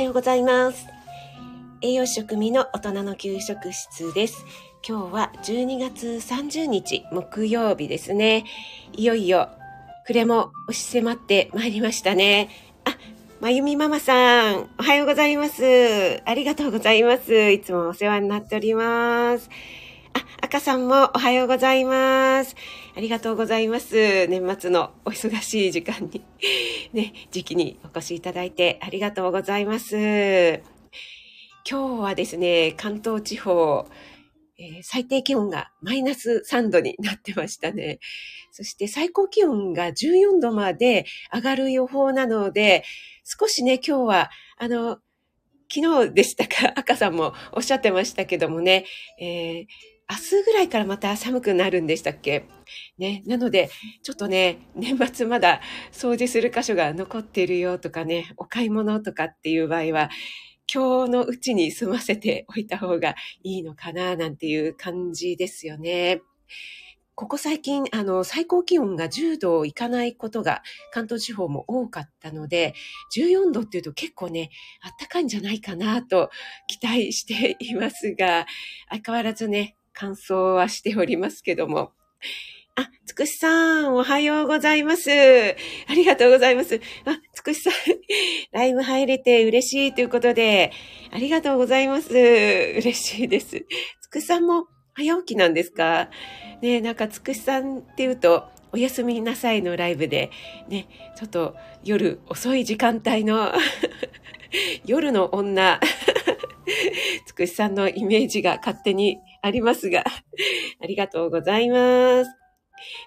はようございます。栄養食味の大人の給食室です。今日は12月30日木曜日ですね。いよいよ暮れも押し迫ってまいりましたね。あ、まゆみママさん、おはようございます。ありがとうございます。いつもお世話になっております。赤さんもおはようございます。ありがとうございます。年末のお忙しい時間に、ね、時期にお越しいただいてありがとうございます。今日はですね、関東地方、えー最低気温がマイナス3度になってましたね。そして最高気温が14度まで上がる予報なので、少しね、今日は、あの、昨日でしたか、赤さんもおっしゃってましたけどもね、えー明日ぐらいからまた寒くなるんでしたっけ？ね。なので、ちょっとね、年末まだ掃除する箇所が残ってるよとかね、お買い物とかっていう場合は、今日のうちに済ませておいた方がいいのかな、なんていう感じですよね。ここ最近、あの、最高気温が10度いかないことが関東地方も多かったので、14度っていうと結構ね、あったかいんじゃないかなと期待していますが、相変わらずね、乾燥はしておりますけども。あ、つくしさん、おはようございます。ありがとうございます。あ、つくしさん、ライブ入れて嬉しいということで、ありがとうございます。嬉しいです。つくしさんも早起きなんですか？ねなんかつくしさんっていうと、おやすみなさいのライブで、ね、ちょっと夜遅い時間帯の 夜の女、つくしさんのイメージが勝手に ありますが、ありがとうございます。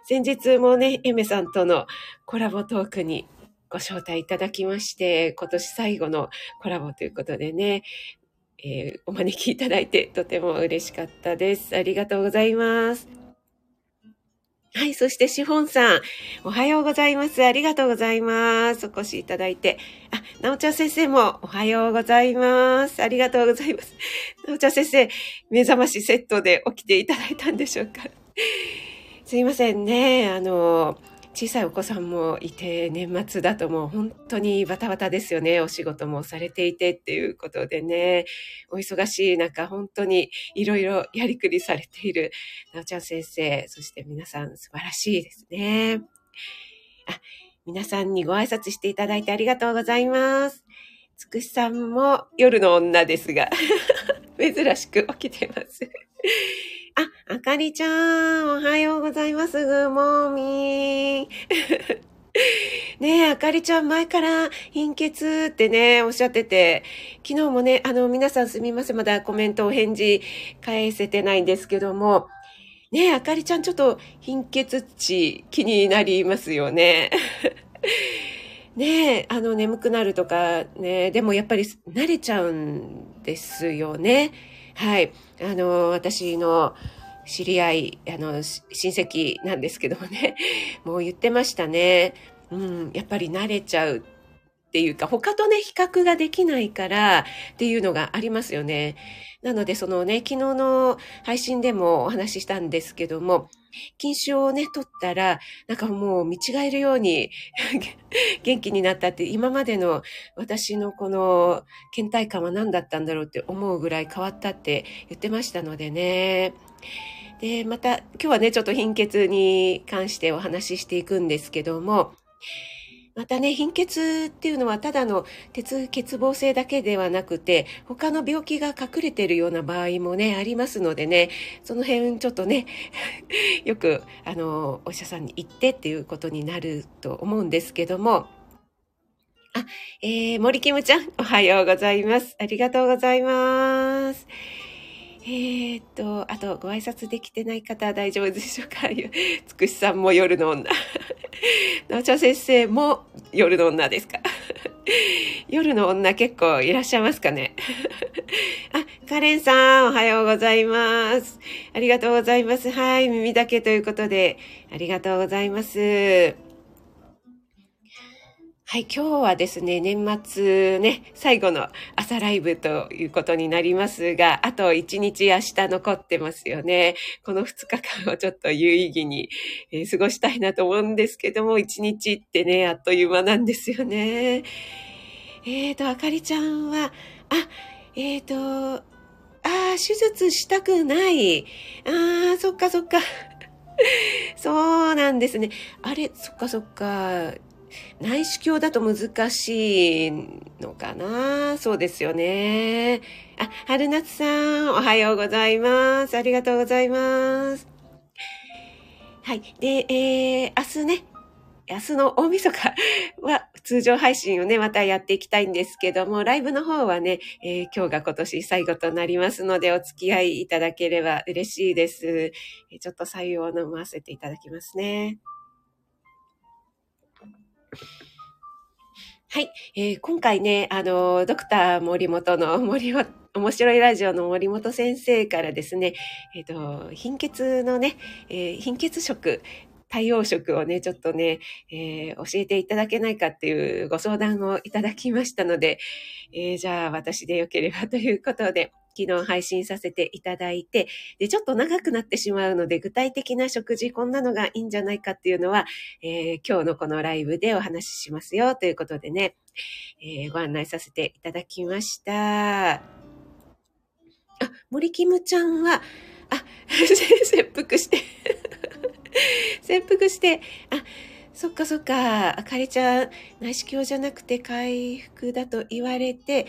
先日もね、エメさんとのコラボトークにご招待いただきまして、今年最後のコラボということでね、えーお招きいただいてとても嬉しかったです。ありがとうございます。はい、そしてシフォンさん、おはようございます。ありがとうございます。お越しいただいて。あ、なおちゃん先生もおはようございます。ありがとうございます。なおちゃん先生、目覚ましセットで起きていただいたんでしょうか。すいませんね。あの、小さいお子さんもいて、年末だともう本当にバタバタですよね。お仕事もされていてっていうことでね。お忙しい中、本当にいろいろやりくりされているなおちゃん先生、そして皆さん素晴らしいですね。あ、皆さんにご挨拶していただいてありがとうございます。つくしさんも夜の女ですが、珍しく起きてます。あ、あかりちゃん、おはようございます。グーモーミー。ねえ、あかりちゃん前から貧血ってね、おっしゃってて、昨日もね、あの、皆さんすみません。まだコメントお返事返せてないんですけども、ねえ、あかりちゃんちょっと貧血値気になりますよね。ねえ、あの、眠くなるとかね、でもやっぱり慣れちゃうんですよね。はい。あの、私の知り合い、あの、親戚なんですけどもね、もう言ってましたね。うん、やっぱり慣れちゃうっていうか、他とね、比較ができないからっていうのがありますよね。なので、そのね、昨日の配信でもお話ししたんですけども、禁酒をね、取ったら、なんかもう見違えるように 元気になったって、今までの私のこの倦怠感は何だったんだろうって思うぐらい変わったって言ってましたのでね。で、また今日はね、ちょっと貧血に関してお話ししていくんですけども、またね、貧血っていうのはただの鉄欠乏性だけではなくて、他の病気が隠れているような場合もね、ありますのでね、その辺ちょっとね、よく、あの、お医者さんに行ってっていうことになると思うんですけども、あ、えー、森キムちゃん、おはようございます。ありがとうございます。えーっと、あと、ご挨拶できてない方は大丈夫でしょうか？つくしさんも夜の女。なおちゃ先生も夜の女ですか？夜の女結構いらっしゃいますかね？あ、カレンさん、おはようございます。ありがとうございます。はい、耳だけということで、ありがとうございます。はい、今日はですね、年末ね、最後の朝ライブということになりますが、あと1日明日残ってますよね。この2日間をちょっと有意義に、えー過ごしたいなと思うんですけども、1日ってね、あっという間なんですよね。え、ー、と、あかりちゃんは、あ、えっ、ー、と、ああ、手術したくない。ああ、そっかそっか。そうなんですね。あれ、そっかそっか。内視鏡だと難しいのかなそうですよね。あ、春夏さん、おはようございます。ありがとうございます。はい。で、えー、明日ね、明日の大晦日は通常配信をね、またやっていきたいんですけども、ライブの方はね、えー、今日が今年最後となりますので、お付き合いいただければ嬉しいです。ちょっと採用を飲ませていただきますね。はい、えー、今回ね、あの、ドクター森本の 森本、面白いラジオの森本先生からですね、えっ、ー、と、貧血のね、えー、貧血食、対応食をね、ちょっとね、えー、教えていただけないかっていうご相談をいただきましたので、えー、じゃあ私でよければということで、昨日配信させていただいて、で、ちょっと長くなってしまうので、具体的な食事、こんなのがいいんじゃないかっていうのは、えー、今日のこのライブでお話ししますよということでね、えー、ご案内させていただきました。あ、森キムちゃんは、あ、切腹して 切腹して、あ、そっかそっか、あかりちゃん、内視鏡じゃなくて回復だと言われて、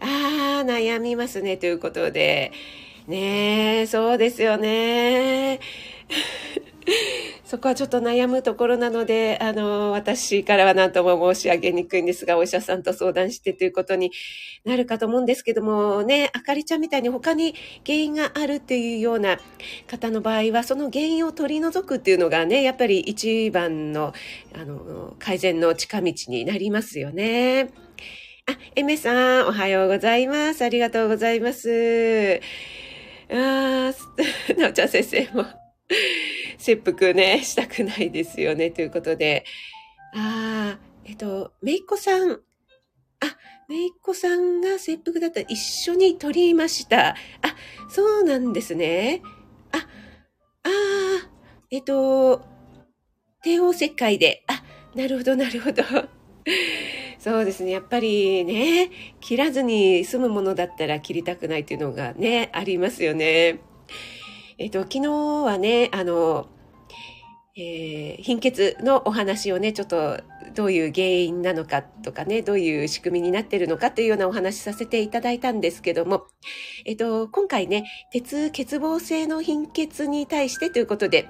ああ、悩みますね、ということで。ねえ、そうですよね。そこはちょっと悩むところなので、あの、私からは何とも申し上げにくいんですが、お医者さんと相談してということになるかと思うんですけども、ね、あかりちゃんみたいに他に原因があるっていうような方の場合は、その原因を取り除くっていうのがね、やっぱり一番の、あの、改善の近道になりますよね。あ、エメさん、おはようございます。ありがとうございます。あー、なおちゃん先生も切腹ね、したくないですよね、ということで。ああ、えっと、めいっ子さん。あ、めいっ子さんが切腹だったら一緒に取りました。あ、そうなんですね。あ、ああ、えっと、帝王切開で。あ、なるほど、なるほど。そうですね。やっぱりね、切らずに済むものだったら切りたくないっていうのがね、ありますよね。えっと、昨日はね、あの、えー、貧血のお話をね、ちょっとどういう原因なのかとかね、どういう仕組みになってるのかというようなお話しさせていただいたんですけども、えっと、今回ね、鉄欠乏性の貧血に対してということで、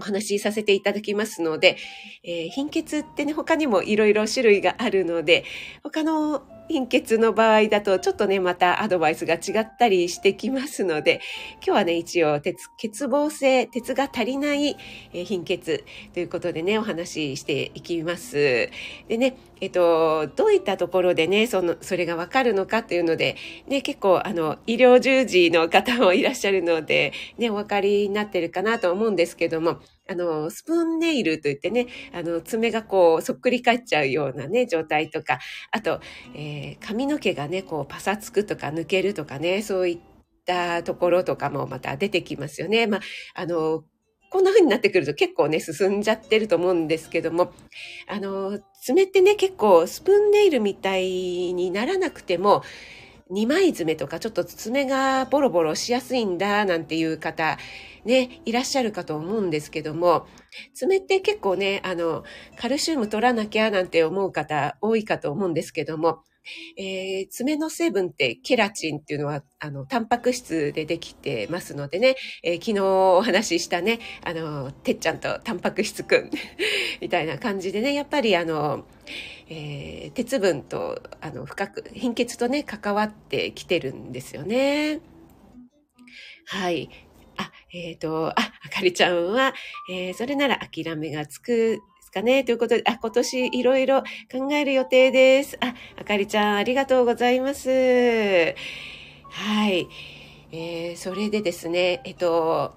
お話しさせていただきますので、えー、貧血ってね、他にもいろいろ種類があるので、他の貧血の場合だとちょっとね、またアドバイスが違ったりしてきますので、今日はね、一応、鉄、欠乏性、鉄が足りない、え貧血ということでね、お話ししていきます。でね、えっと、どういったところでね、その、それがわかるのかっていうので、ね、結構、あの、医療従事の方もいらっしゃるので、ね、お分かりになってるかなと思うんですけども、あの、スプーンネイルといってね、あの、爪がこう、そっくり返っちゃうようなね、状態とか、あと、えー、髪の毛がね、こう、パサつくとか抜けるとかね、そういったところとかもまた出てきますよね。まあ、あの、こんな風になってくると結構ね、進んじゃってると思うんですけども、あの、爪ってね、結構スプーンネイルみたいにならなくても、二枚爪とかちょっと爪がボロボロしやすいんだなんていう方ね、いらっしゃるかと思うんですけども、爪って結構ね、あの、カルシウム取らなきゃなんて思う方多いかと思うんですけども、えー、爪の成分ってケラチンっていうのは、あの、タンパク質でできてますのでね、えー、昨日お話ししたね、あの、てっちゃんとタンパク質くん みたいな感じでね、やっぱりあの、えー、鉄分と、あの、深く、貧血とね、関わってきてるんですよね。はい。あ、えっ、ー、と、あ、あかりちゃんは、えー、それなら諦めがつくですかね？ということで、あ、今年いろいろ考える予定です。あ、あかりちゃん、ありがとうございます。はい。えー、それでですね、えっと、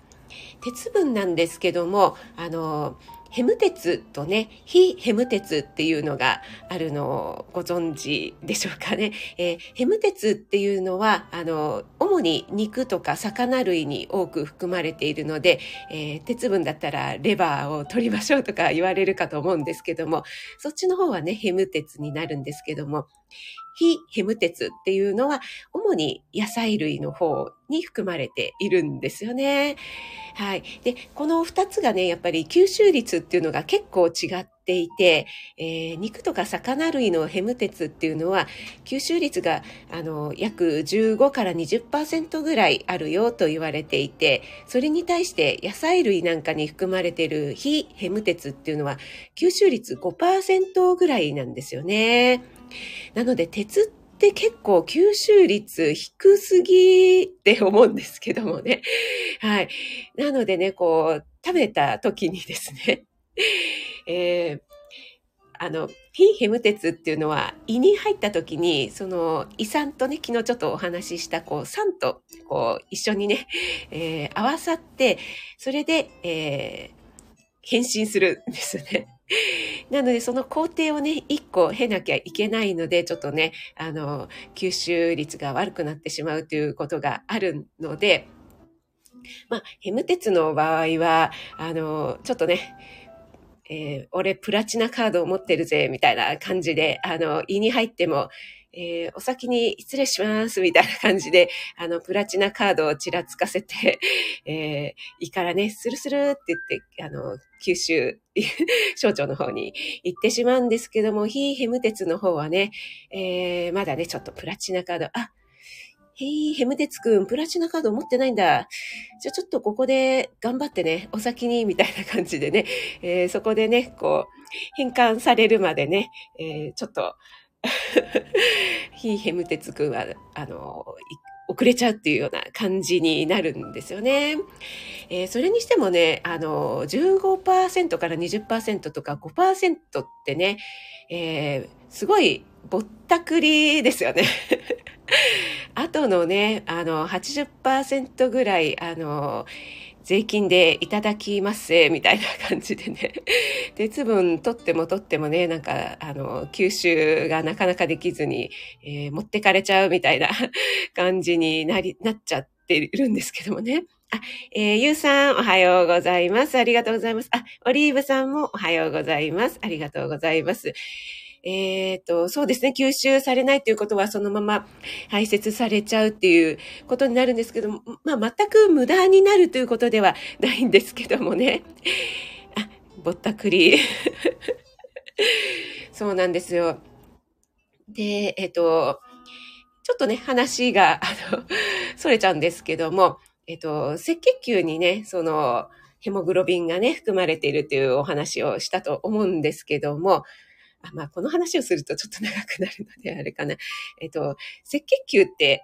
鉄分なんですけども、あの、ヘム鉄とね、非ヘム鉄っていうのがあるのをご存知でしょうかね。えー、ヘム鉄っていうのは、あの、主に肉とか魚類に多く含まれているので、えー、鉄分だったらレバーを取りましょうとか言われるかと思うんですけども、そっちの方はね、ヘム鉄になるんですけども、非ヘム鉄っていうのは、主に野菜類の方に含まれているんですよね。はい。で、この二つがね、やっぱり吸収率っていうのが結構違っていて、えー、肉とか魚類のヘム鉄っていうのは、吸収率が、あの、約15から20%ぐらいあるよと言われていて、それに対して野菜類なんかに含まれている非ヘム鉄っていうのは、吸収率5%ぐらいなんですよね。なので、鉄って結構吸収率低すぎって思うんですけどもね。はい。なのでね、こう、食べた時にですね、えー、あの、非ヘム鉄っていうのは胃に入った時に、その胃酸とね、昨日ちょっとお話しした、こう、酸と、こう、一緒にね、えー、合わさって、それで、えー、変身するんですね。なので、その工程をね、一個経なきゃいけないので、ちょっとね、あの、吸収率が悪くなってしまうということがあるので、まあ、ヘム鉄の場合は、あの、ちょっとね、えー、俺プラチナカードを持ってるぜ、みたいな感じで、あの、胃に入っても、えー、お先に失礼します、みたいな感じで、あの、プラチナカードをちらつかせて、えー、胃からね、スルスルって言って、あの、九州、省庁の方に行ってしまうんですけども、非ヘム鉄の方はね、えー、まだね、ちょっとプラチナカード、あ、へい、ヘムテツくん、プラチナカード持ってないんだ。じゃあちょっとここで頑張ってね、お先に、みたいな感じでね、えー、そこでね、こう、変換されるまでね、えー、ちょっと、非ヘムテツくんは、あの、遅れちゃうっていうような感じになるんですよね。えー、それにしてもね、あの、15%から20%とか5%ってね、えー、すごいぼったくりですよね。あとのね、あの、80%ぐらい、あの、税金でいただきますみたいな感じでね。鉄分取っても取ってもね、なんか、あの、吸収がなかなかできずに、えー、持ってかれちゃうみたいな 感じになり、なっちゃっているんですけどもね。あ、えー、ゆうさん、おはようございます。ありがとうございます。あ、オリーブさんもおはようございます。ありがとうございます。えっ、ー、と、そうですね、吸収されないということはそのまま排泄されちゃうっていうことになるんですけども、まあ、全く無駄になるということではないんですけどもね。あ、ぼったくり。そうなんですよ。で、えっ、ー、と、ちょっとね、話が、あの、それちゃうんですけども、えっ、ー、と、赤血球にね、その、ヘモグロビンがね、含まれているというお話をしたと思うんですけども、あまあ、この話をするとちょっと長くなるのであれかな。えっと、赤血球って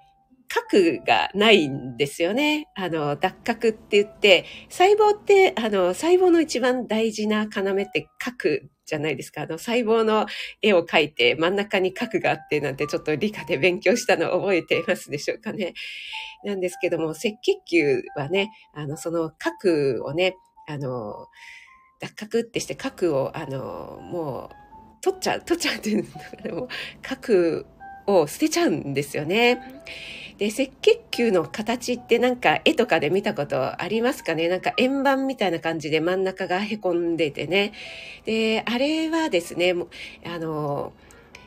核がないんですよね。あの、脱核って言って、細胞って、あの、細胞の一番大事な要って核じゃないですか。あの、細胞の絵を描いて真ん中に核があってなんてちょっと理科で勉強したのを覚えていますでしょうかね。なんですけども、赤血球はね、あの、その核をね、あの、脱核ってして核を、あの、もう、取っちゃう、取っちゃうっていうのも、核を捨てちゃうんですよね。で、赤血球の形ってなんか絵とかで見たことありますかね？なんか円盤みたいな感じで真ん中が凹んでてね。で、あれはですね、あの、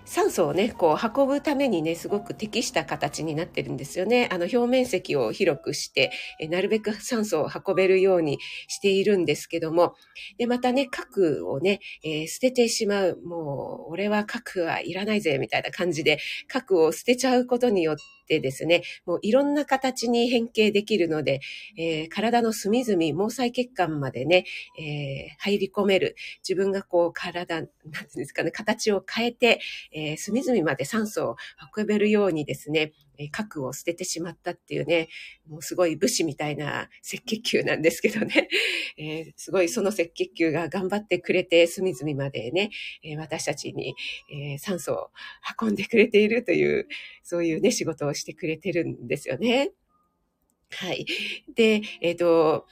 酸素をね、こう運ぶためにね、すごく適した形になってるんですよね。あの表面積を広くして、えなるべく酸素を運べるようにしているんですけども、で、またね、核をね、えー、捨ててしまう。もう、俺は核はいらないぜ、みたいな感じで、核を捨てちゃうことによって、ってですね、もういろんな形に変形できるので、えー、体の隅々、毛細血管までね、えー、入り込める。自分がこう体、なんていうんですかね、形を変えて、えー、隅々まで酸素を運べるようにですね、え核を捨ててしまったっていうね、もうすごい武士みたいな赤血球なんですけどね、えー、すごいその赤血球が頑張ってくれて、隅々までね、えー、私たちに、えー、酸素を運んでくれているという、そういうね、仕事をしてくれてるんですよね。はい。で、えっ、と、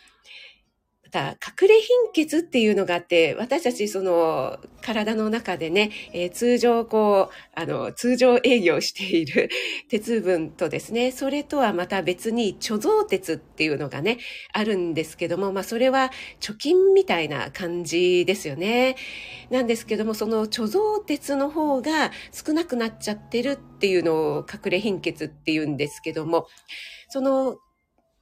た隠れ貧血っていうのがあって、私たちその体の中でね、えー、通常こう、あの、通常営業している 鉄分とですね、それとはまた別に貯蔵鉄っていうのがね、あるんですけども、まあそれは貯金みたいな感じですよね。なんですけども、その貯蔵鉄の方が少なくなっちゃってるっていうのを隠れ貧血っていうんですけども、その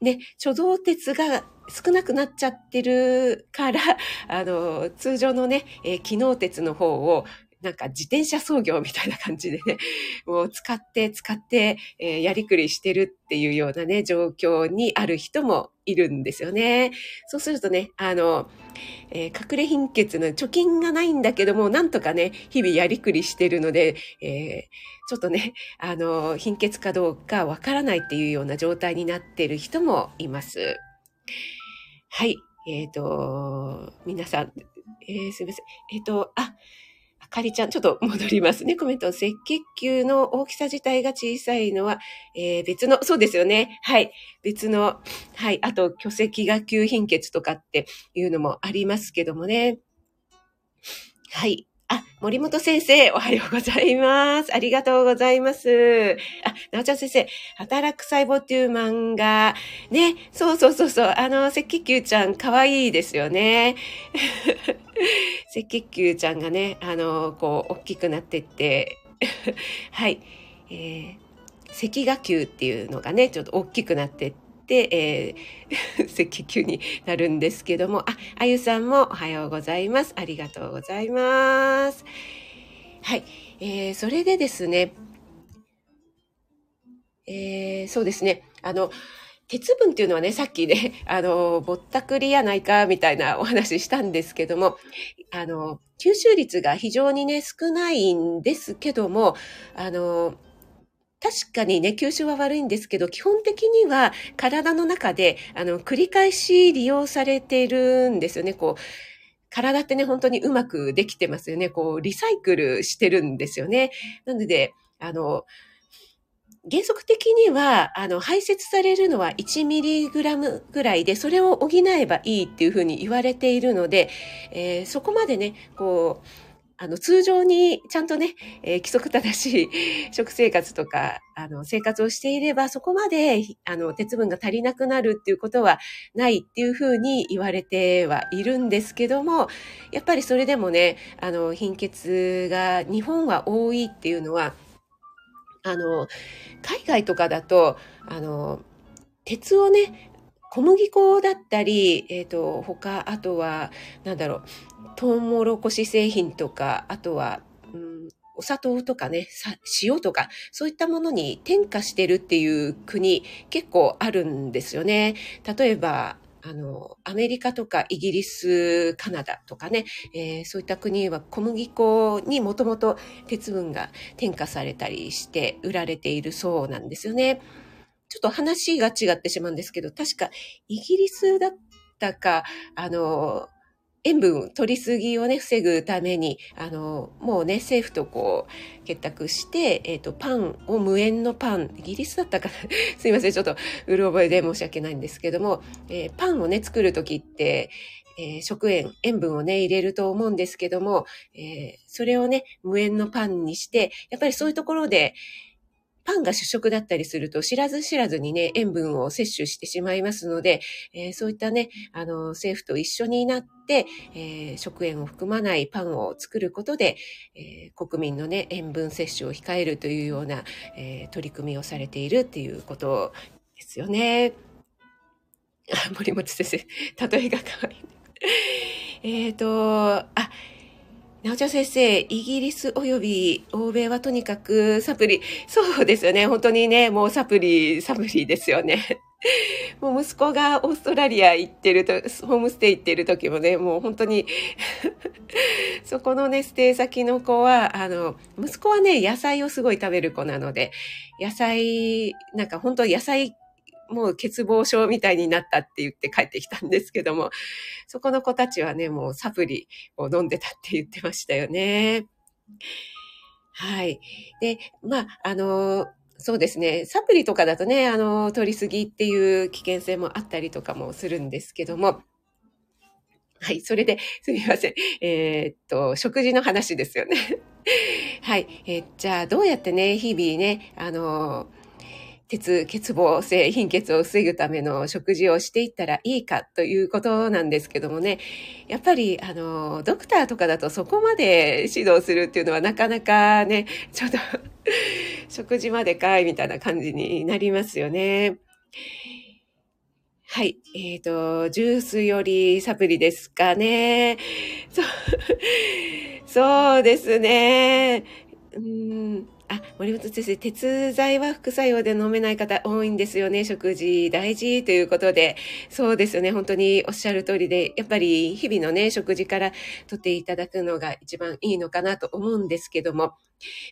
ね、貯蔵鉄が少なくなっちゃってるから、あの、通常のね、えー、機能鉄の方をなんか自転車操業みたいな感じでね、もう使って使って、えー、やりくりしてるっていうようなね、状況にある人もいるんですよね。そうするとね、あの、えー、隠れ貧血の貯金がないんだけども、なんとかね、日々やりくりしてるので、えー、ちょっとね、あの、貧血かどうかわからないっていうような状態になってる人もいます。はい。えっ、ー、と、皆さん、えー、すみません。えっ、と、あ、あかりちゃん、ちょっと戻りますね。コメント。赤血球の大きさ自体が小さいのは、えー、別の、そうですよね。はい。別の、はい。あと、巨石が急貧血とかっていうのもありますけどもね。はい。あ、森本先生、おはようございます。ありがとうございます。あ、なおちゃん先生、働く細胞っていう漫画。ね、そうそうそうそう、あの、赤血球ちゃん、かわいいですよね。赤血球ちゃんがね、あの、こう、大きくなってって、はい、えー、赤芽球っていうのがね、ちょっと大きくなってって、えー、赤球になるんですけども、あ、あゆさんもおはようございます。ありがとうございます。はい、えー、それでですね、えー、そうですね、あの、鉄分っていうのはね、さっきね、あの、ぼったくりやないか、みたいなお話したんですけども、あの、吸収率が非常にね、少ないんですけども、あの、確かにね、吸収は悪いんですけど、基本的には体の中で、あの、繰り返し利用されているんですよね。こう、体ってね、本当にうまくできてますよね。こう、リサイクルしてるんですよね。なので、あの、原則的には、あの、排泄されるのは 1mg ぐらいで、それを補えばいいっていうふうに言われているので、えー、そこまでね、こう、あの、通常にちゃんとね、えー、規則正しい 食生活とか、あの、生活をしていれば、そこまで、あの、鉄分が足りなくなるっていうことはないっていうふうに言われてはいるんですけども、やっぱりそれでもね、あの、貧血が日本は多いっていうのは、あの、海外とかだと、あの、鉄をね、小麦粉だったり、えっ、ー、と、他、あとは、なんだろう、トウモロコシ製品とか、あとは、うん、お砂糖とかね、塩とか、そういったものに添加してるっていう国結構あるんですよね。例えば、あの、アメリカとかイギリス、カナダとかね、えー、そういった国は小麦粉にもともと鉄分が添加されたりして売られているそうなんですよね。ちょっと話が違ってしまうんですけど、確かイギリスだったか、あの、塩分取りすぎをね、防ぐために、あの、もうね、政府とこう、結託して、えっ、ー、と、パンを無塩のパン、イギリスだったかな。すいません、ちょっと、うる覚えで申し訳ないんですけども、えー、パンをね、作るときって、えー、食塩、塩分をね、入れると思うんですけども、えそれをね、無塩のパンにして、やっぱりそういうところで、パンが主食だったりすると知らず知らずにね、塩分を摂取してしまいますので、えー、そういったね、あの、政府と一緒になって、えー、食塩を含まないパンを作ることで、えー、国民のね、塩分摂取を控えるというような、え取り組みをされているっていうことですよね。森本先生、例えが可愛い。えっと、あ、なおちゃん先生、イギリス及び欧米はとにかくサプリ、そうですよね。本当にね、もうサプリ、サプリですよね。もう息子がオーストラリア行ってると、ホームステイ行ってる時もね、もう本当に そこのね、ステイ先の子は、あの、息子はね、野菜をすごい食べる子なので、野菜、なんか本当野菜もう欠乏症みたいになったって言って帰ってきたんですけども、そこの子たちはね、もうサプリを飲んでたって言ってましたよね。はい。で、まあ、あの、そうですね。サプリとかだとね、あの、取りすぎっていう危険性もあったりとかもするんですけども、はい。それで、すみません。えー、っと、食事の話ですよね。はい。えー、じゃあ、どうやってね、日々ね、あのー鉄、欠乏性貧血を防ぐための食事をしていったらいいかということなんですけどもね、やっぱり、あの、ドクターとかだとそこまで指導するっていうのはなかなかね、ちょっと 食事までかいみたいな感じになりますよね。はい。えっ、ー、と、ジュースよりサプリですかね。そう、そうですね。うんあ、森本先生、鉄剤は副作用で飲めない方多いんですよね。食事大事ということで。そうですよね。本当におっしゃる通りで、やっぱり日々のね、食事から取っていただくのが一番いいのかなと思うんですけども、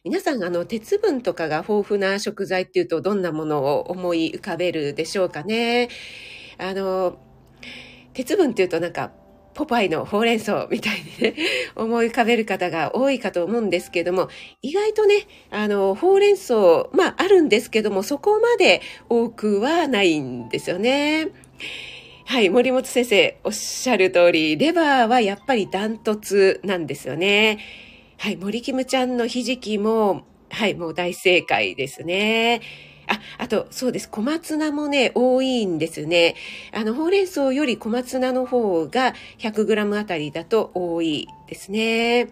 皆さん、あの、鉄分とかが豊富な食材っていうと、どんなものを思い浮かべるでしょうかね。あの、鉄分っていうとなんか、ポパイのほうれん草みたいにね、思い浮かべる方が多いかと思うんですけども、意外とね、あの、ほうれん草、まああるんですけども、そこまで多くはないんですよね。はい、森本先生おっしゃる通り、レバーはやっぱりダントツなんですよね。はい、森キムちゃんのひじきも、はい、もう大正解ですね。あ、あと、そうです。小松菜もね、多いんですね。あの、ほうれん草より小松菜の方が 100g あたりだと多いですね。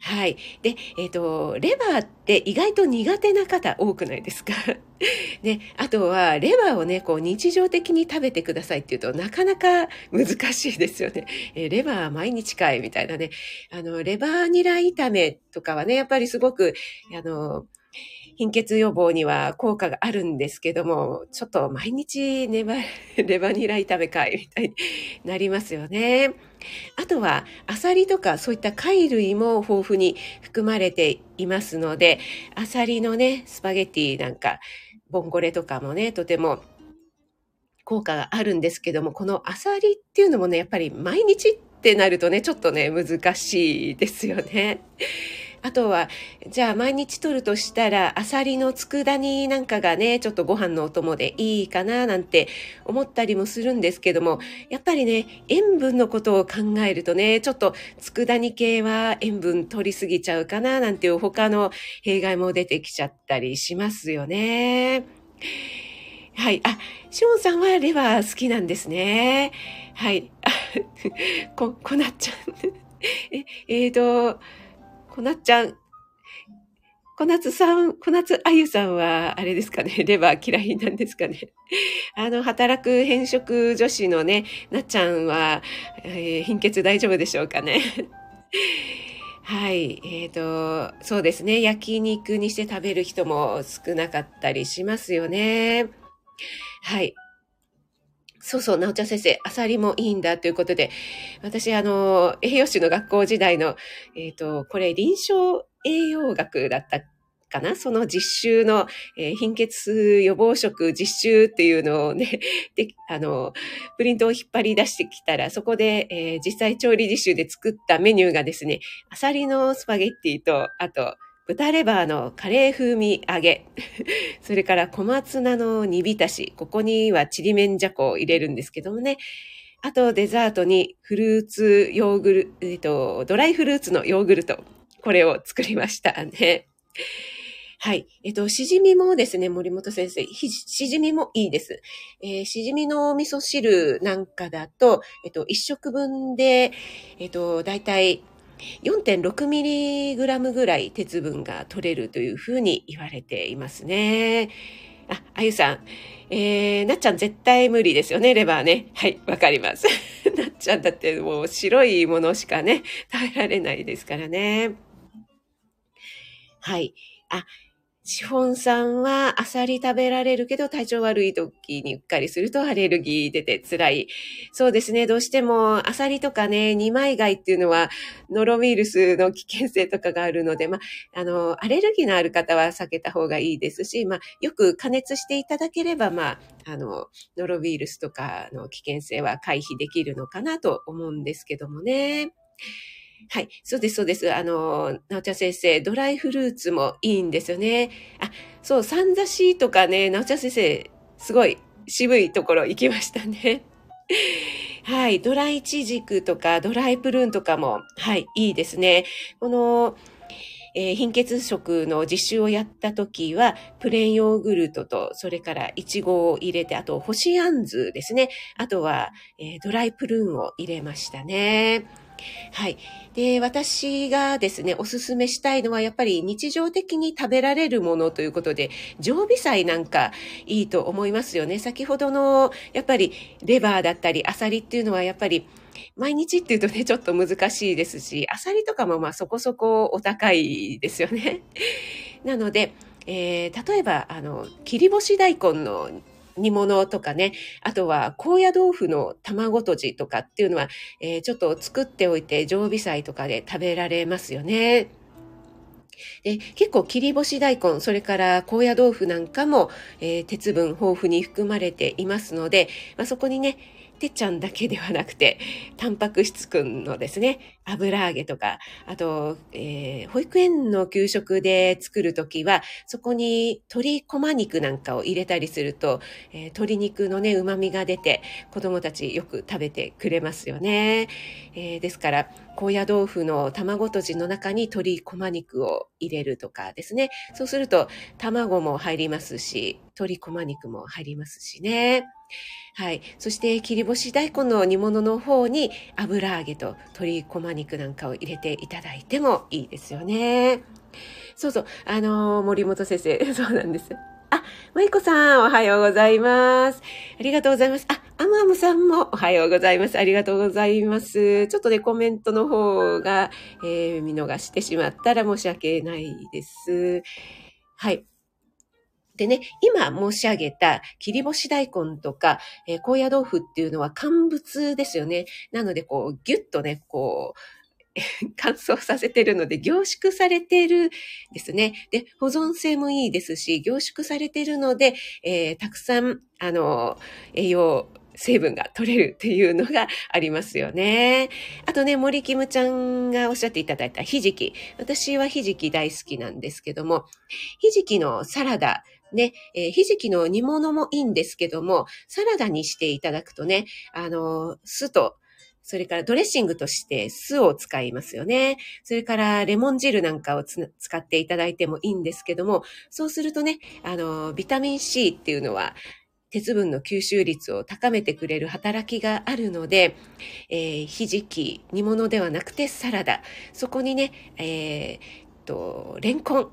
はい。で、えっ、ー、と、レバーって意外と苦手な方多くないですか？ね、あとは、レバーをね、こう日常的に食べてくださいっていうとなかなか難しいですよね。えー、レバー毎日かいみたいなね。あの、レバーニラ炒めとかはね、やっぱりすごく、あの、貧血予防には効果があるんですけども、ちょっと毎日ネバ、レバニラ炒め会みたいになりますよね。あとは、アサリとかそういった貝類も豊富に含まれていますので、アサリのね、スパゲティなんか、ボンゴレとかもね、とても効果があるんですけども、このアサリっていうのもね、やっぱり毎日ってなるとね、ちょっとね、難しいですよね。あとは、じゃあ毎日取るとしたら、アサリの佃煮なんかがね、ちょっとご飯のお供でいいかななんて思ったりもするんですけども、やっぱりね、塩分のことを考えるとね、ちょっと佃煮系は塩分取りすぎちゃうかななんていう他の弊害も出てきちゃったりしますよね。はい。あ、シオンさんはレバー好きなんですね。はい。こ、こなっちゃん。え、えーと、こなっちゃん、小夏さん、小夏あゆさんは、あれですかね、レバー嫌いなんですかね。あの、働く変色女子のね、なっちゃんは、えー、貧血大丈夫でしょうかね。はい。えっ、ー、と、そうですね。焼肉にして食べる人も少なかったりしますよね。はい。そうそう、なおちゃん先生、アサリもいいんだということで、私、あの、栄養士の学校時代の、えっ、ー、と、これ、臨床栄養学だったかな？その実習の、えー、貧血予防食実習っていうのをね、で、あの、プリントを引っ張り出してきたら、そこで、えー、実際調理実習で作ったメニューがですね、アサリのスパゲッティと、あと、豚レバーのカレー風味揚げ。それから小松菜の煮浸し。ここにはちりめんじゃこを入れるんですけどもね。あとデザートにフルーツヨーグル、えっと、ドライフルーツのヨーグルト。これを作りましたね。はい。えっと、しじみもですね、森本先生、しじみもいいです。えー、しじみの味噌汁なんかだと、えっと、一食分で、えっと、だいたい 4.6mg ぐらい鉄分が取れるというふうに言われていますね。あ、あゆさん。えー、なっちゃん絶対無理ですよね、レバーね。はい、わかります。なっちゃんだってもう白いものしかね、耐えられないですからね。はい。あ、シフォンさんはアサリ食べられるけど体調悪い時にうっかりするとアレルギー出て辛い。そうですね。どうしてもアサリとかね、二枚貝っていうのはノロウイルスの危険性とかがあるので、まあ、あの、アレルギーのある方は避けた方がいいですし、まあ、よく加熱していただければ、まあ、あの、ノロウイルスとかの危険性は回避できるのかなと思うんですけどもね。はい。そうです、そうです。あの、なおちゃん先生、ドライフルーツもいいんですよね。あ、そう、さんざしとかね、なおちゃん先生、すごい渋いところ行きましたね。はい、ドライチジクとかドライプルーンとかも、はい、いいですね。この、えー、貧血食の実習をやった時は、プレーンヨーグルトと、それからイチゴを入れて、あと、干しあんずですね。あとは、えー、ドライプルーンを入れましたね。はい。で、私がですね、おすすめしたいのは、やっぱり日常的に食べられるものということで、常備菜なんかいいと思いますよね。先ほどの、やっぱりレバーだったり、アサリっていうのはやっぱり、毎日っていうとね、ちょっと難しいですし、アサリとかもまあそこそこお高いですよね。なので、えー、例えば、あの、切り干し大根の煮物とかね、あとは高野豆腐の卵とじとかっていうのは、えー、ちょっと作っておいて常備菜とかで食べられますよね。で結構切り干し大根、それから高野豆腐なんかも、えー、鉄分豊富に含まれていますので、まあ、そこにね、てっちゃんだけではなくて、タンパク質くんのですね、油揚げとか、あと、えー、保育園の給食で作るときは、そこに鶏こま肉なんかを入れたりすると、えー、鶏肉のね、旨味が出て、子供たちよく食べてくれますよね。えー、ですから、高野豆腐の卵とじの中に鶏こま肉を入れるとかですね。そうすると、卵も入りますし、鶏こま肉も入りますしね。はい。そして、切り干し大根の煮物の方に油揚げと鶏こま肉なんかを入れていただいてもいいですよね。そうそう。あのー、森本先生、そうなんです。あ、まいこさん、おはようございます。ありがとうございます。あ、アムアムさんもおはようございます。ありがとうございます。ちょっとね、コメントの方が、えー、見逃してしまったら申し訳ないです。はい。でね、今申し上げた切り干し大根とか、えー、高野豆腐っていうのは乾物ですよね。なので、こう、ぎゅっとね、こう、乾燥させてるので凝縮されてるですね。で、保存性もいいですし、凝縮されてるので、えー、たくさん、あの、栄養、成分が取れるっていうのがありますよね。あとね、森キムちゃんがおっしゃっていただいたひじき。私はひじき大好きなんですけども、ひじきのサラダ、ね、えー、ひじきの煮物もいいんですけども、サラダにしていただくとね、あの、酢と、それからドレッシングとして酢を使いますよね。それからレモン汁なんかを使っていただいてもいいんですけども、そうするとね、あの、ビタミン C っていうのは、鉄分の吸収率を高めてくれる働きがあるので、えー、ひじき、煮物ではなくてサラダ。そこにね、えー、と、レンコン。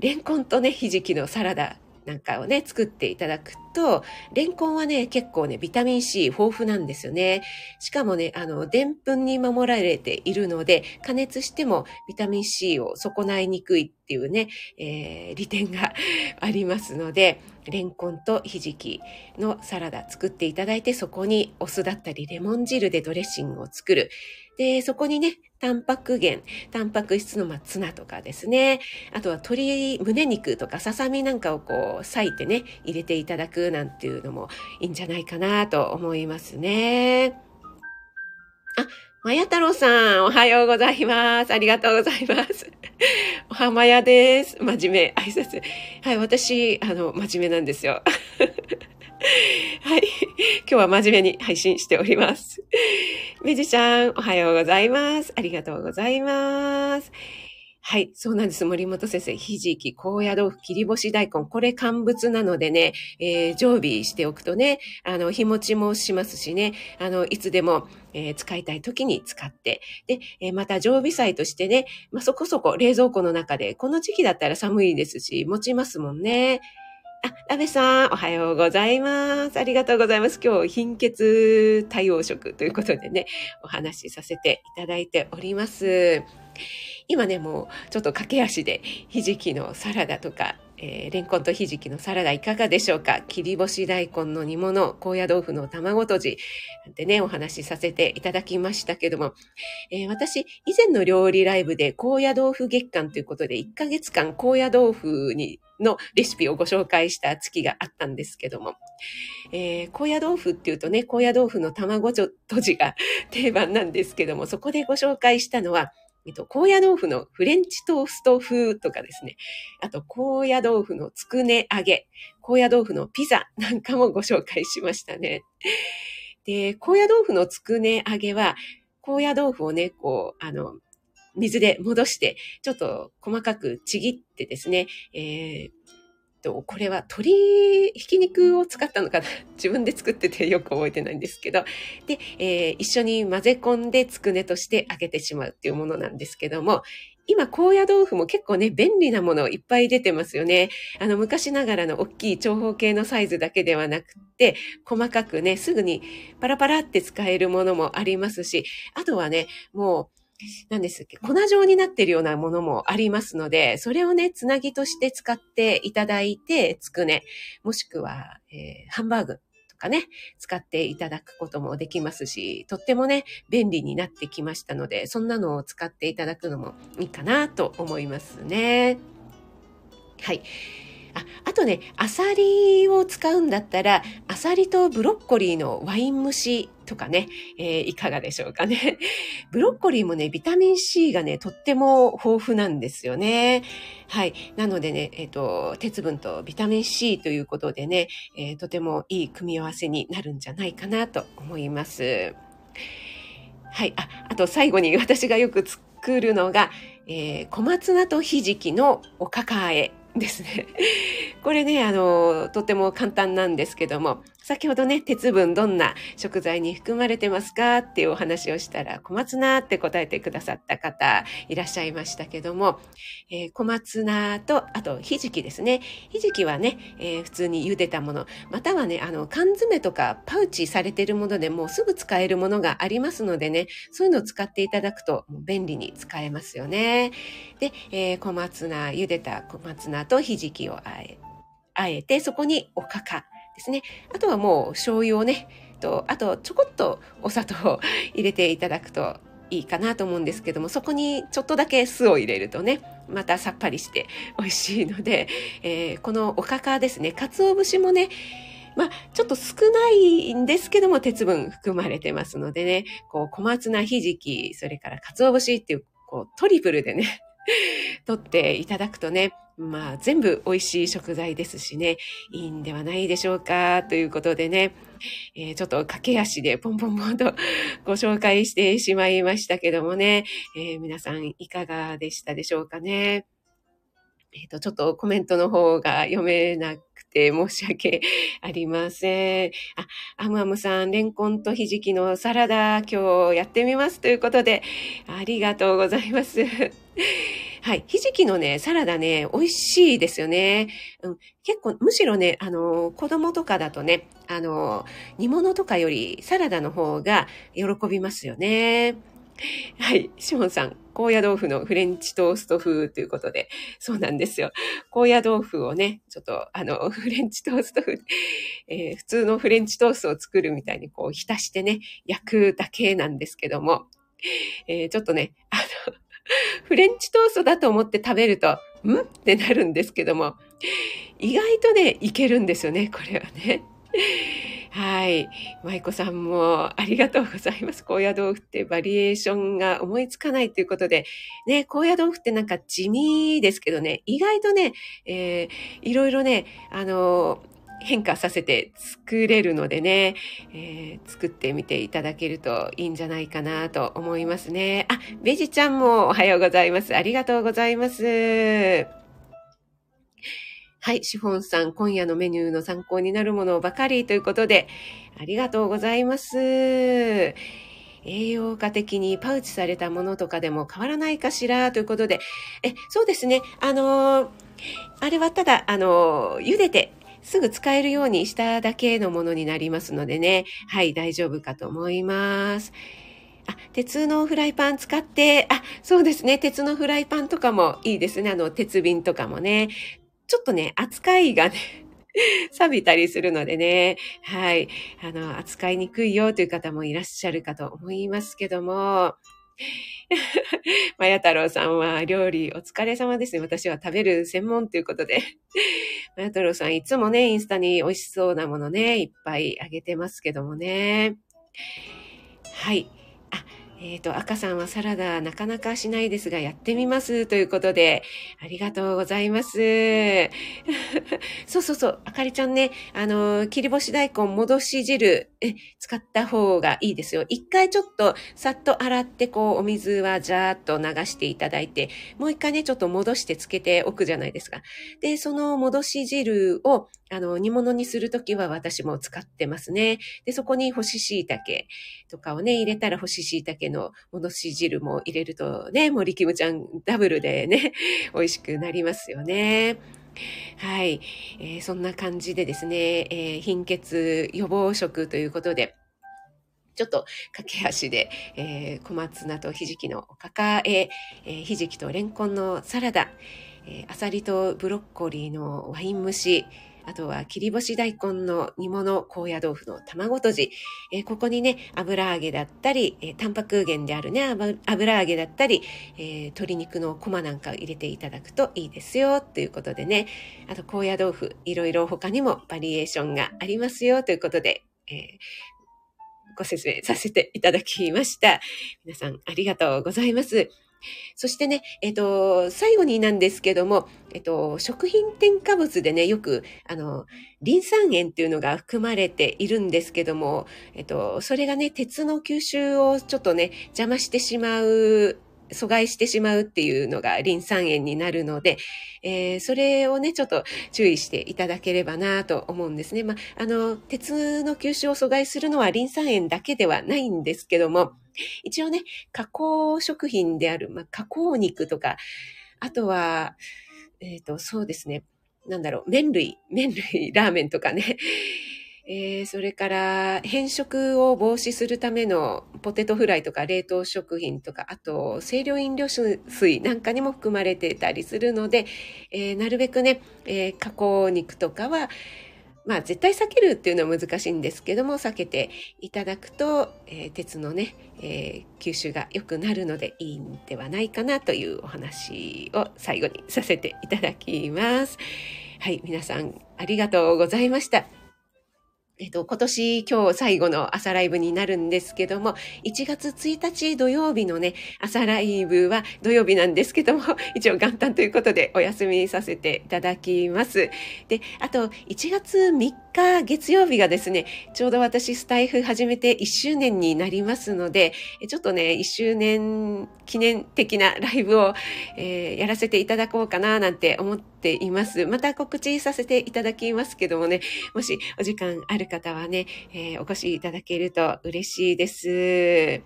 レンコンとね、ひじきのサラダなんかをね、作っていただくと、レンコンはね、結構ね、ビタミン C 豊富なんですよね。しかもね、あの、でんぷんに守られているので、加熱してもビタミン C を損ないにくいっていうね、えー、利点が ありますので、レンコンとひじきのサラダ作っていただいて、そこにお酢だったりレモン汁でドレッシングを作る。で、そこにね、タンパク源、タンパク質のまツナとかですね。あとは鶏胸肉とかささみなんかをこう裂いてね、入れていただくなんていうのもいいんじゃないかなと思いますね。あ、まや太郎さん、おはようございます。ありがとうございます。おはまやです。真面目、挨拶。はい、私、あの、真面目なんですよ。はい。今日は真面目に配信しております。めじちゃん、おはようございます。ありがとうございます。はい、そうなんです。森本先生。ひじき、高野豆腐、切り干し大根。これ乾物なのでね、えー、常備しておくとね、あの、日持ちもしますしね、あの、いつでも、えー、使いたい時に使って。で、えー、また常備菜としてね、まあ、そこそこ冷蔵庫の中で、この時期だったら寒いですし、持ちますもんね。あ、安倍さん、おはようございます。ありがとうございます。今日、貧血対応食ということでね、お話しさせていただいております。今ね、もうちょっと駆け足でひじきのサラダとか、えー、レンコンとひじきのサラダいかがでしょうか？切り干し大根の煮物、高野豆腐の卵とじ、なんてね、お話しさせていただきましたけども、えー、私、以前の料理ライブで高野豆腐月間ということで、1ヶ月間高野豆腐にのレシピをご紹介した月があったんですけども、えー、高野豆腐っていうとね、高野豆腐の卵とじが 定番なんですけども、そこでご紹介したのは、えっと、高野豆腐のフレンチトースト風とかですね。あと、高野豆腐のつくね揚げ、高野豆腐のピザなんかもご紹介しましたね。で、高野豆腐のつくね揚げは、高野豆腐をね、こう、あの、水で戻して、ちょっと細かくちぎってですね、えー、と、これは鶏ひき肉を使ったのかな？自分で作っててよく覚えてないんですけど、で、えー、一緒に混ぜ込んでつくねとして揚げてしまうっていうものなんですけども、今、高野豆腐も結構ね、便利なものいっぱい出てますよね。あの、昔ながらの大きい長方形のサイズだけではなくて、細かくね、すぐにパラパラって使えるものもありますし、あとはね、もう、何ですっけ、粉状になっているようなものもありますので、それをね、つなぎとして使っていただいて、つくね、もしくは、えー、ハンバーグとかね、使っていただくこともできますし、とってもね、便利になってきましたので、そんなのを使っていただくのもいいかなと思いますね。はい。ああとね、アサリを使うんだったら、アサリとブロッコリーのワイン蒸しとかね、えー、いかがでしょうかね。ブロッコリーもね、ビタミン C がね、とっても豊富なんですよね。はい。なのでね、えっ、ー、と、鉄分とビタミン C ということでね、えー、とてもいい組み合わせになるんじゃないかなと思います。はい。あ、あと最後に 私がよく作るのが、えー、小松菜とひじきのおかかあえですね。これね、あの、とても簡単なんですけども、先ほどね、鉄分どんな食材に含まれてますかっていうお話をしたら、小松菜って答えてくださった方いらっしゃいましたけども、えー、小松菜と、あと、ひじきですね。ひじきはね、えー、普通に茹でたもの、またはね、あの、缶詰とかパウチされてるものでもうすぐ使えるものがありますのでね、そういうのを使っていただくと便利に使えますよね。で、えー、小松菜、茹でた小松菜とひじきをあえ、あえて、そこにおかか、ですね。あとはもう醤油をね、と、あとちょこっとお砂糖を入れていただくといいかなと思うんですけども、そこにちょっとだけ酢を入れるとね、またさっぱりして美味しいので、えー、このおかかですね、鰹節もね、まあ、ちょっと少ないんですけども、鉄分含まれてますのでね、こう、小松菜ひじき、それから鰹節っていう、こう、トリプルでね、取っていただくとね、まあ全部美味しい食材ですしね、いいんではないでしょうか、ということでね、えー、ちょっと駆け足でポンポンポンとご紹介してしまいましたけどもね、えー、皆さんいかがでしたでしょうかね。えっ、と、ちょっとコメントの方が読めなくて申し訳ありません。あ、アムアムさん、レンコンとひじきのサラダ、今日やってみますということで、ありがとうございます。はい。ひじきのね、サラダね、美味しいですよね。うん、結構、むしろね、あの、子供とかだとね、あの、煮物とかよりサラダの方が喜びますよね。はい。シモンさん、高野豆腐のフレンチトースト風ということで、そうなんですよ。高野豆腐をね、ちょっと、あの、フレンチトースト風、えー、普通のフレンチトーストを作るみたいに、こう、浸してね、焼くだけなんですけども、えー、ちょっとね、あ、フレンチトーストだと思って食べると、ん？ってなるんですけども、意外とね、いけるんですよね、これはね。はい。舞子さんもありがとうございます。高野豆腐ってバリエーションが思いつかないということで、ね、高野豆腐ってなんか地味ですけどね、意外とね、えー、いろいろね、あの変化させて作れるのでね、えー、作ってみていただけるといいんじゃないかなと思いますね。あ、ベジちゃんもおはようございます。ありがとうございます。はい、シフォンさん、今夜のメニューの参考になるものばかりということで、ありがとうございます。栄養価的にパウチされたものとかでも変わらないかしらということで、え、そうですね。あのあれはただ、あの茹でてすぐ使えるようにしただけのものになりますのでね。はい、大丈夫かと思います。あ、鉄のフライパン使って、あ、そうですね。鉄のフライパンとかもいいですね。あの、鉄瓶とかもね。ちょっとね、扱いがね、錆びたりするのでね。はい。あの、扱いにくいよという方もいらっしゃるかと思いますけども、まや太郎さんは料理お疲れ様ですね。私は食べる専門ということで。まや太郎さんいつもね、インスタに美味しそうなものね、いっぱいあげてますけどもね。はい。ええっ、ー、と、赤さんはサラダなかなかしないですが、やってみますということで、ありがとうございます。そうそうそう、あかりちゃんね、あの、切り干し大根戻し汁、え、使った方がいいですよ。一回ちょっとさっと洗って、こう、お水はジャーっと流していただいて、もう一回ね、ちょっと戻してつけておくじゃないですか。で、その戻し汁を、あの、煮物にするときは私も使ってますね。で、そこに干し椎茸とかをね、入れたら干し椎茸のの戻し汁も入れるとね、森キムちゃんダブルでね、美味しくなりますよね。はい、えー、そんな感じでですね、えー、貧血予防食ということで、ちょっと駆け足で、えー、小松菜とひじきのおかかえ、えー、ひじきとレンコンのサラダ、えー、あさりとブロッコリーのワイン蒸し、あとは切り干し大根の煮物、高野豆腐の卵とじ、えー、ここにね、油揚げだったり、えー、タンパク源であるね、油揚げだったり、えー、鶏肉のコマなんかを入れていただくといいですよ、ということでね、あと高野豆腐、いろいろ他にもバリエーションがありますよ、ということで、え、ご説明させていただきました。皆さんありがとうございます。そしてね、えっ、と、最後になんですけども、えっ、と、食品添加物でね、よく、あの、リン酸塩っていうのが含まれているんですけども、えっ、と、それがね、鉄の吸収をちょっとね、邪魔してしまう阻害してしまうっていうのがリン酸塩になるので、えー、それをね、ちょっと注意していただければなと思うんですね。まあ、あの、鉄の吸収を阻害するのはリン酸塩だけではないんですけども、一応ね、加工食品である、まあ、加工肉とか、あとは、えっ、ー、と、そうですね。なんだろう、麺類、麺類、ラーメンとかね。えー、それから変色を防止するためのポテトフライとか冷凍食品とか、あと清涼飲料水なんかにも含まれてたりするので、えー、なるべくね、えー、加工肉とかは、まあ絶対避けるっていうのは難しいんですけども、避けていただくと、え、鉄のね、え、吸収が良くなるのでいいんではないかなというお話を最後にさせていただきます。はい、皆さんありがとうございました。えっと、今年今日最後の朝ライブになるんですけども、1月1日土曜日のね、朝ライブは土曜日なんですけども、一応元旦ということでお休みさせていただきます。で、あと、1月3日月曜日がですね、ちょうど私スタイフ始めて1周年になりますので、ちょっとね、1周年記念的なライブを、えー、やらせていただこうかななんて思っています。また告知させていただきますけどもね、もしお時間ある方はね、えー、お越しいただけると嬉しいです。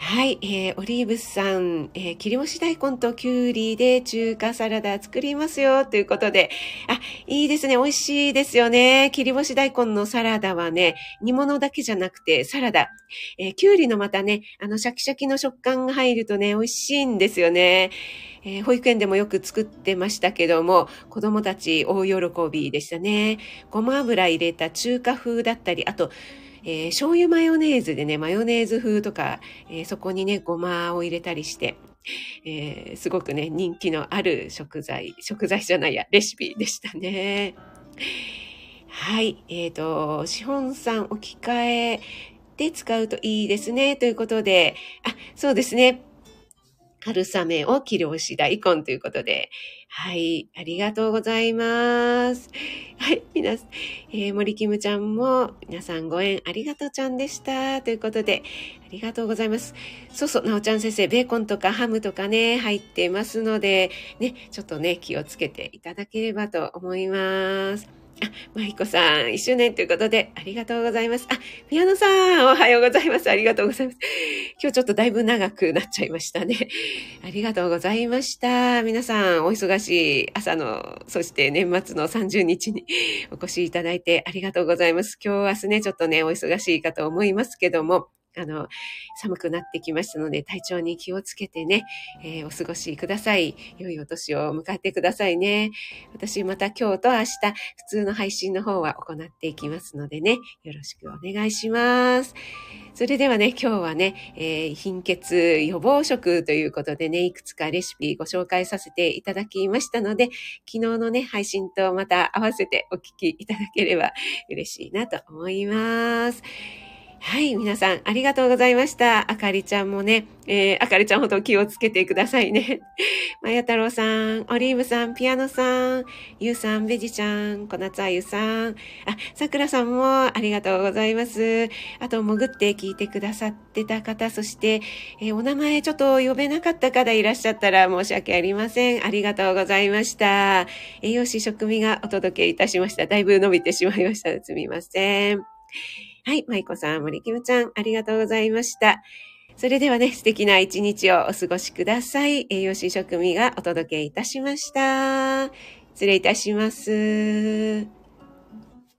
はい、えー、オリーブさん、えー、切り干し大根ときゅうりで中華サラダ作りますよ、ということで。あ、いいですね。美味しいですよね。切り干し大根のサラダはね、煮物だけじゃなくてサラダ。えー、きゅうりのまたね、あの、シャキシャキの食感が入るとね、美味しいんですよね。えー、保育園でもよく作ってましたけども、子供たち大喜びでしたね。ごま油入れた中華風だったり、あと、えー、醤油マヨネーズでね、マヨネーズ風とか、えー、そこにね、ごまを入れたりして、えー、すごくね、人気のある食材、食材じゃないや、レシピでしたね。はい。えっ、ー、と、資本さん置き換えで使うといいですね。ということで、あ、そうですね。春雨を切り干し大根ということで、はい、ありがとうございます。はい、皆さん、えー、森キムちゃんも、皆さんご縁ありがとうちゃんでした。ということで、ありがとうございます。そうそう、なおちゃん先生、ベーコンとかハムとかね、入ってますので、ね、ちょっとね、気をつけていただければと思います。あ、まひこさん、一周年ということで、ありがとうございます。あ、ピアノさん、おはようございます。ありがとうございます。今日ちょっとだいぶ長くなっちゃいましたね。ありがとうございました。皆さん、お忙しい朝の、そして年末の30日にお越しいただいてありがとうございます。今日、明日ね、ちょっとね、お忙しいかと思いますけども、あの、寒くなってきましたので、体調に気をつけてね、えー、お過ごしください。良いお年を迎えてくださいね。私また今日と明日、普通の配信の方は行っていきますのでね、よろしくお願いします。それではね、今日はね、えー、貧血予防食ということでね、いくつかレシピご紹介させていただきましたので、昨日のね、配信とまた合わせてお聞きいただければ嬉しいなと思います。はい、皆さんありがとうございました。あかりちゃんもね、えー、あかりちゃんほど気をつけてくださいね。まや太郎さん、オリーブさん、ピアノさん、ゆうさん、ベジちゃん、小夏あゆさん、あ、さくらさんもありがとうございます。あと、潜って聞いてくださってた方、そして、えー、お名前ちょっと呼べなかった方いらっしゃったら申し訳ありません。ありがとうございました。栄養士食味がお届けいたしました。だいぶ伸びてしまいました。すみません。はい、舞子さん、森きむちゃん、ありがとうございました。それではね、素敵な一日をお過ごしください。栄養士職務がお届けいたしました。失礼いたします。